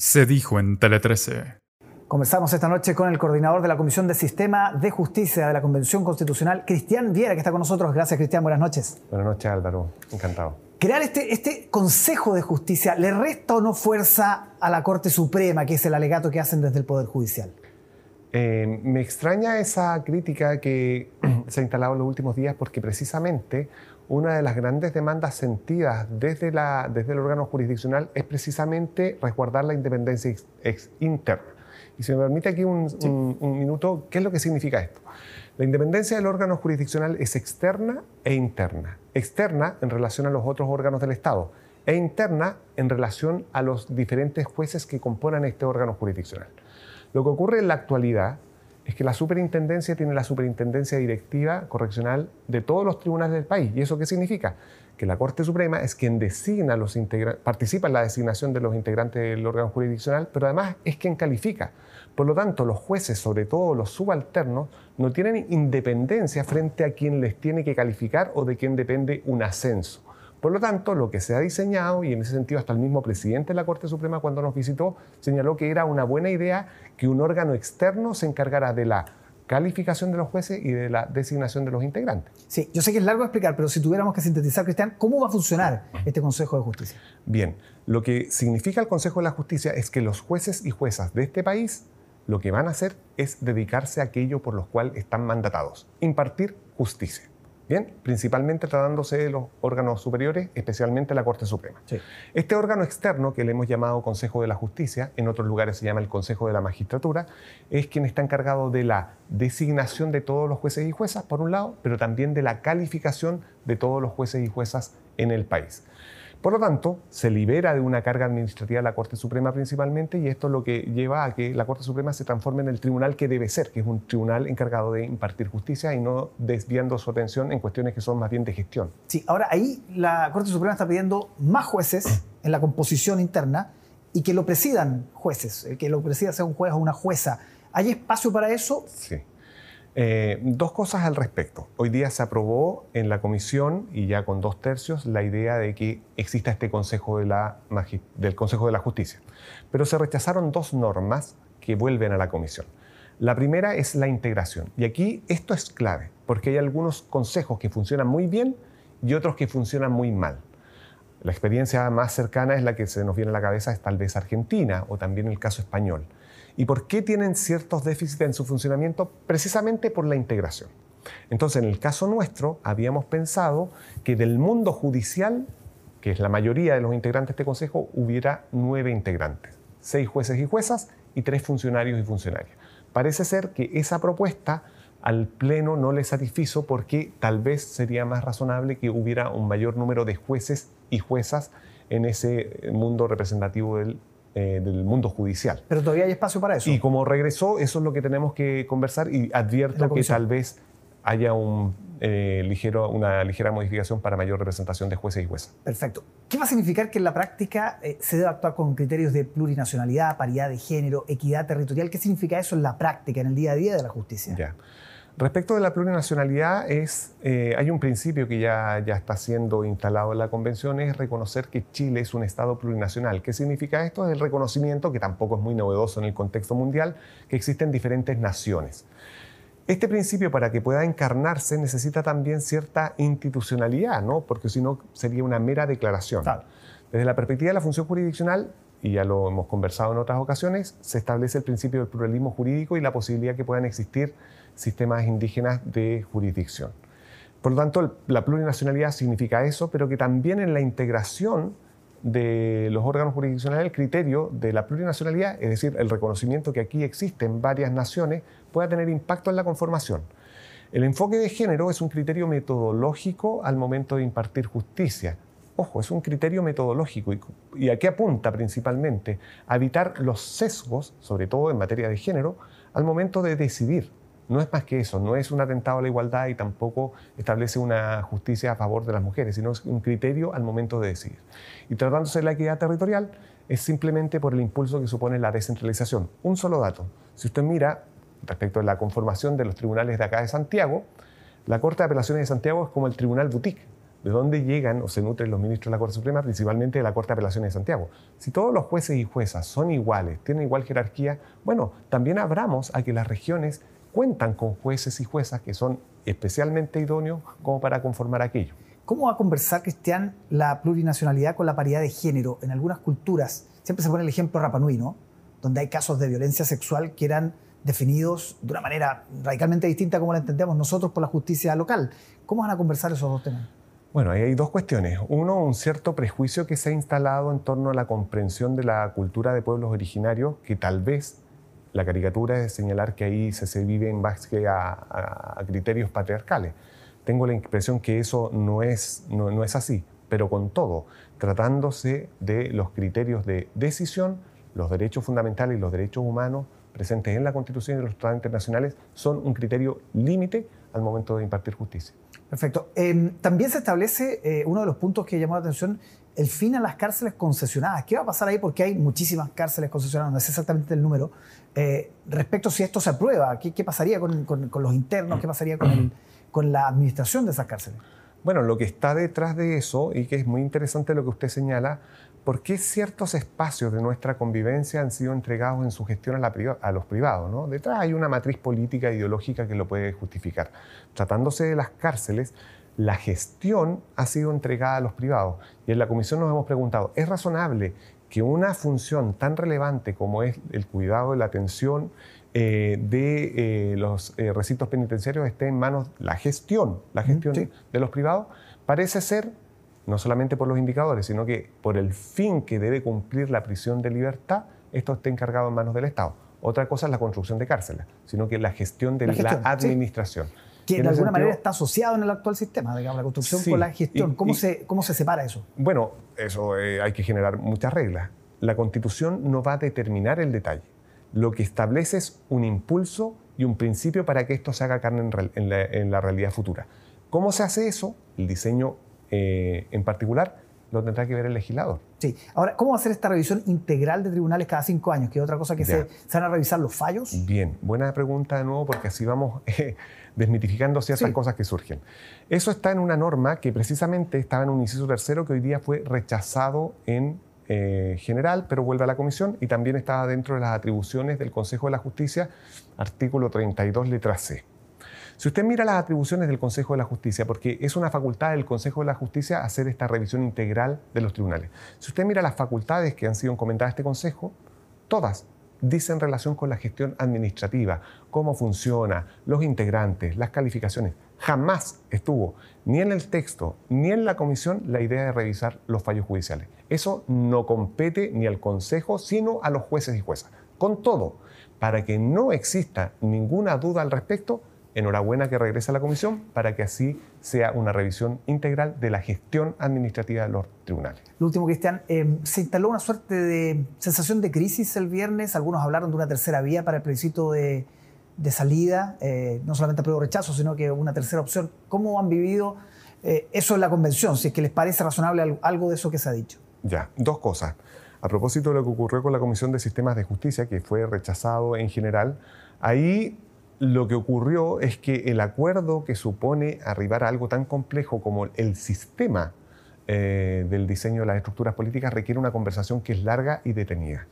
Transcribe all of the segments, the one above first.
Se dijo en Tele 13. Conversamos esta noche con el coordinador de la Comisión de Sistema de Justicia de la Convención Constitucional, Cristian Viera, que está con nosotros. Gracias, Cristian. Buenas noches. Buenas noches, Álvaro. Encantado. Crear este, este Consejo de Justicia, ¿le resta o no fuerza a la Corte Suprema, que es el alegato que hacen desde el Poder Judicial? Eh, me extraña esa crítica que se ha instalado en los últimos días porque precisamente una de las grandes demandas sentidas desde, la, desde el órgano jurisdiccional es precisamente resguardar la independencia ex, interna. Y si me permite aquí un, un, minuto, ¿qué es lo que significa esto? La independencia del órgano jurisdiccional es externa e interna. Externa en relación a los otros órganos del Estado e interna en relación a los diferentes jueces que componen este órgano jurisdiccional. Lo que ocurre en la actualidad es que la superintendencia tiene la superintendencia directiva correccional de todos los tribunales del país. ¿Y eso qué significa? Que la Corte Suprema es quien designa los participa en la designación de los integrantes del órgano jurisdiccional, pero además es quien califica. Por lo tanto, los jueces, sobre todo los subalternos, no tienen independencia frente a quien les tiene que calificar o de quien depende un ascenso. Por lo tanto, lo que se ha diseñado, y en ese sentido hasta el mismo presidente de la Corte Suprema cuando nos visitó, señaló que era una buena idea que un órgano externo se encargara de la calificación de los jueces y de la designación de los integrantes. Sí, yo sé que es largo explicar, pero si tuviéramos que sintetizar, Cristian, ¿cómo va a funcionar este Consejo de Justicia? Bien, lo que significa el Consejo de la Justicia es que los jueces y juezas de este país lo que van a hacer es dedicarse a aquello por lo cual están mandatados, impartir justicia. Bien, principalmente tratándose de los órganos superiores, especialmente la Corte Suprema. Este órgano externo, que le hemos llamado Consejo de la Justicia, en otros lugares se llama el Consejo de la Magistratura, es quien está encargado de la designación de todos los jueces y juezas, por un lado, pero también de la calificación de todos los jueces y juezas en el país. Por lo tanto, se libera de una carga administrativa la Corte Suprema principalmente y esto es lo que lleva a que la Corte Suprema se transforme en el tribunal que debe ser, que es un tribunal encargado de impartir justicia y no desviando su atención en cuestiones que son más bien de gestión. Sí, ahora ahí la Corte Suprema está pidiendo más jueces en la composición interna y que lo presidan jueces, que lo presida sea un juez o una jueza. ¿Hay espacio para eso? Sí. Eh, dos cosas al respecto. Hoy día se aprobó en la comisión y ya con dos tercios la idea de que exista este Consejo de la, del Consejo de la Justicia. Pero se rechazaron dos normas que vuelven a la comisión. La primera es la integración. Y aquí esto es clave, porque hay algunos consejos que funcionan muy bien y otros que funcionan muy mal. La experiencia más cercana es la que se nos viene a la cabeza, es tal vez Argentina o también el caso español. ¿Y por qué tienen ciertos déficits en su funcionamiento? Precisamente por la integración. Entonces, en el caso nuestro, habíamos pensado que del mundo judicial, que es la mayoría de los integrantes de este Consejo, hubiera nueve integrantes, seis jueces y juezas y tres funcionarios y funcionarias. Parece ser que esa propuesta al Pleno no le satisfizo porque tal vez sería más razonable que hubiera un mayor número de jueces y juezas en ese mundo representativo del eh, del mundo judicial. Pero todavía hay espacio para eso. Y como regresó, eso es lo que tenemos que conversar y advierto que tal vez haya un, eh, ligero, una ligera modificación para mayor representación de jueces y juezas. Perfecto. ¿Qué va a significar que en la práctica eh, se debe actuar con criterios de plurinacionalidad, paridad de género, equidad territorial? ¿Qué significa eso en la práctica, en el día a día de la justicia? Ya. Respecto de la plurinacionalidad, es, eh, hay un principio que ya, ya está siendo instalado en la Convención, es reconocer que Chile es un Estado plurinacional. ¿Qué significa esto? Es el reconocimiento, que tampoco es muy novedoso en el contexto mundial, que existen diferentes naciones. Este principio, para que pueda encarnarse, necesita también cierta institucionalidad, ¿no? porque si no sería una mera declaración. Desde la perspectiva de la función jurisdiccional, y ya lo hemos conversado en otras ocasiones, se establece el principio del pluralismo jurídico y la posibilidad que puedan existir sistemas indígenas de jurisdicción. Por lo tanto, la plurinacionalidad significa eso, pero que también en la integración de los órganos jurisdiccionales el criterio de la plurinacionalidad, es decir, el reconocimiento que aquí existen varias naciones, pueda tener impacto en la conformación. El enfoque de género es un criterio metodológico al momento de impartir justicia. Ojo, es un criterio metodológico y, a qué apunta principalmente? A evitar los sesgos, sobre todo en materia de género, al momento de decidir no es más que eso, no es un atentado a la igualdad y tampoco establece una justicia a favor de las mujeres, sino es un criterio al momento de decidir. Y tratándose de la equidad territorial, es simplemente por el impulso que supone la descentralización. Un solo dato. Si usted mira respecto a la conformación de los tribunales de acá de Santiago, la Corte de Apelaciones de Santiago es como el tribunal boutique. ¿De dónde llegan o se nutren los ministros de la Corte Suprema? Principalmente de la Corte de Apelaciones de Santiago. Si todos los jueces y juezas son iguales, tienen igual jerarquía, bueno, también abramos a que las regiones cuentan con jueces y juezas que son especialmente idóneos como para conformar aquello. ¿Cómo va a conversar, Cristian, la plurinacionalidad con la paridad de género? En algunas culturas, siempre se pone el ejemplo Rapanui, ¿no? Donde hay casos de violencia sexual que eran definidos de una manera radicalmente distinta como la entendemos nosotros por la justicia local. ¿Cómo van a conversar esos dos temas? Bueno, ahí hay dos cuestiones. Uno, un cierto prejuicio que se ha instalado en torno a la comprensión de la cultura de pueblos originarios, que tal vez la caricatura es señalar que ahí se, vive en base a, criterios patriarcales. Tengo la impresión que eso no es, no es así, pero con todo, tratándose de los criterios de decisión, los derechos fundamentales y los derechos humanos presentes en la Constitución y los tratados internacionales son un criterio límite al momento de impartir justicia. Perfecto. Em, también se establece eh, uno de los puntos que llamó la atención, el fin a las cárceles concesionadas. ¿Qué va a pasar ahí? Porque hay muchísimas cárceles concesionadas, no sé exactamente el número. Eh, respecto a si esto se aprueba, ¿qué, pasaría con, los internos? ¿Qué pasaría con, con la administración de esas cárceles? Bueno, lo que está detrás de eso, y que es muy interesante lo que usted señala, ¿por qué ciertos espacios de nuestra convivencia han sido entregados en su gestión a, los privados? ¿no? Detrás hay una matriz política e ideológica que lo puede justificar. Tratándose de las cárceles, la gestión ha sido entregada a los privados. Y en la comisión nos hemos preguntado, ¿es razonable que una función tan relevante como es el cuidado, la atención eh, de eh, los eh, recintos penitenciarios esté en manos, la gestión, la gestión de los privados? Parece ser no solamente por los indicadores, sino que por el fin que debe cumplir la prisión de libertad, esto esté encargado en manos del Estado. Otra cosa es la construcción de cárceles, sino que la gestión de la, administración. Que de alguna manera está asociado en el actual sistema, digamos, la construcción con la gestión. ¿Cómo, se, ¿Cómo se separa eso? Bueno, eso eh, hay que generar muchas reglas. La constitución no va a determinar el detalle. Lo que establece es un impulso y un principio para que esto se haga carne en, la, en la realidad futura. ¿Cómo se hace eso? El diseño eh, en particular, lo tendrá que ver el legislador. Sí. Ahora, ¿cómo va a ser esta revisión integral de tribunales cada cinco años? Que es otra cosa que se, van a revisar los fallos. Bien, buena pregunta de nuevo, porque así vamos eh, desmitificando ciertas cosas que surgen. Eso está en una norma que precisamente estaba en un inciso tercero que hoy día fue rechazado en eh, general, pero vuelve a la comisión y también estaba dentro de las atribuciones del Consejo de la Justicia, artículo 32, letra C. Si usted mira las atribuciones del Consejo de la Justicia, porque es una facultad del Consejo de la Justicia hacer esta revisión integral de los tribunales. Si usted mira las facultades que han sido comentadas a este Consejo, todas dicen relación con la gestión administrativa, cómo funciona, los integrantes, las calificaciones. Jamás estuvo ni en el texto ni en la comisión la idea de revisar los fallos judiciales. Eso no compete ni al Consejo, sino a los jueces y juezas. Con todo, para que no exista ninguna duda al respecto, enhorabuena que regrese a la comisión para que así sea una revisión integral de la gestión administrativa de los tribunales. Lo último, Cristian, eh, se instaló una suerte de sensación de crisis el viernes. Algunos hablaron de una tercera vía para el plebiscito de, salida, eh, no solamente apruebo rechazo, sino que una tercera opción. ¿Cómo han vivido eh, eso en la convención? Si es que les parece razonable algo de eso que se ha dicho. Ya, dos cosas. A propósito de lo que ocurrió con la Comisión de Sistemas de Justicia, que fue rechazado en general, ahí lo que ocurrió es que el acuerdo que supone arribar a algo tan complejo como el sistema eh, del diseño de las estructuras políticas requiere una conversación que es larga y detenida.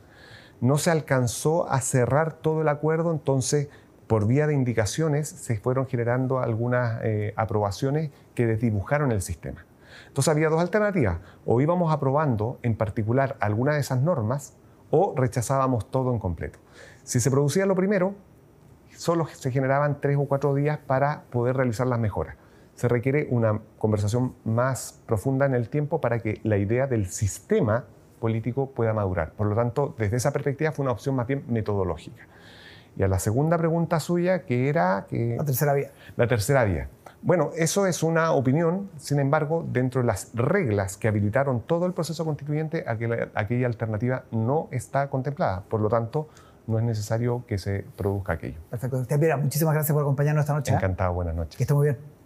No se alcanzó a cerrar todo el acuerdo, entonces por vía de indicaciones se fueron generando algunas eh, aprobaciones que desdibujaron el sistema. Entonces había dos alternativas, o íbamos aprobando en particular alguna de esas normas o rechazábamos todo en completo. Si se producía lo primero, solo se generaban tres o cuatro días para poder realizar las mejoras. Se requiere una conversación más profunda en el tiempo para que la idea del sistema político pueda madurar. Por lo tanto, desde esa perspectiva fue una opción más bien metodológica. Y a la segunda pregunta suya, que era... Que, la tercera vía. La tercera vía. Bueno, eso es una opinión, sin embargo, dentro de las reglas que habilitaron todo el proceso constituyente, aquella, aquella alternativa no está contemplada. Por lo tanto, no es necesario que se produzca aquello. Perfecto. Muchísimas gracias por acompañarnos esta noche. ¿eh? Encantado, buenas noches. Que esté muy bien.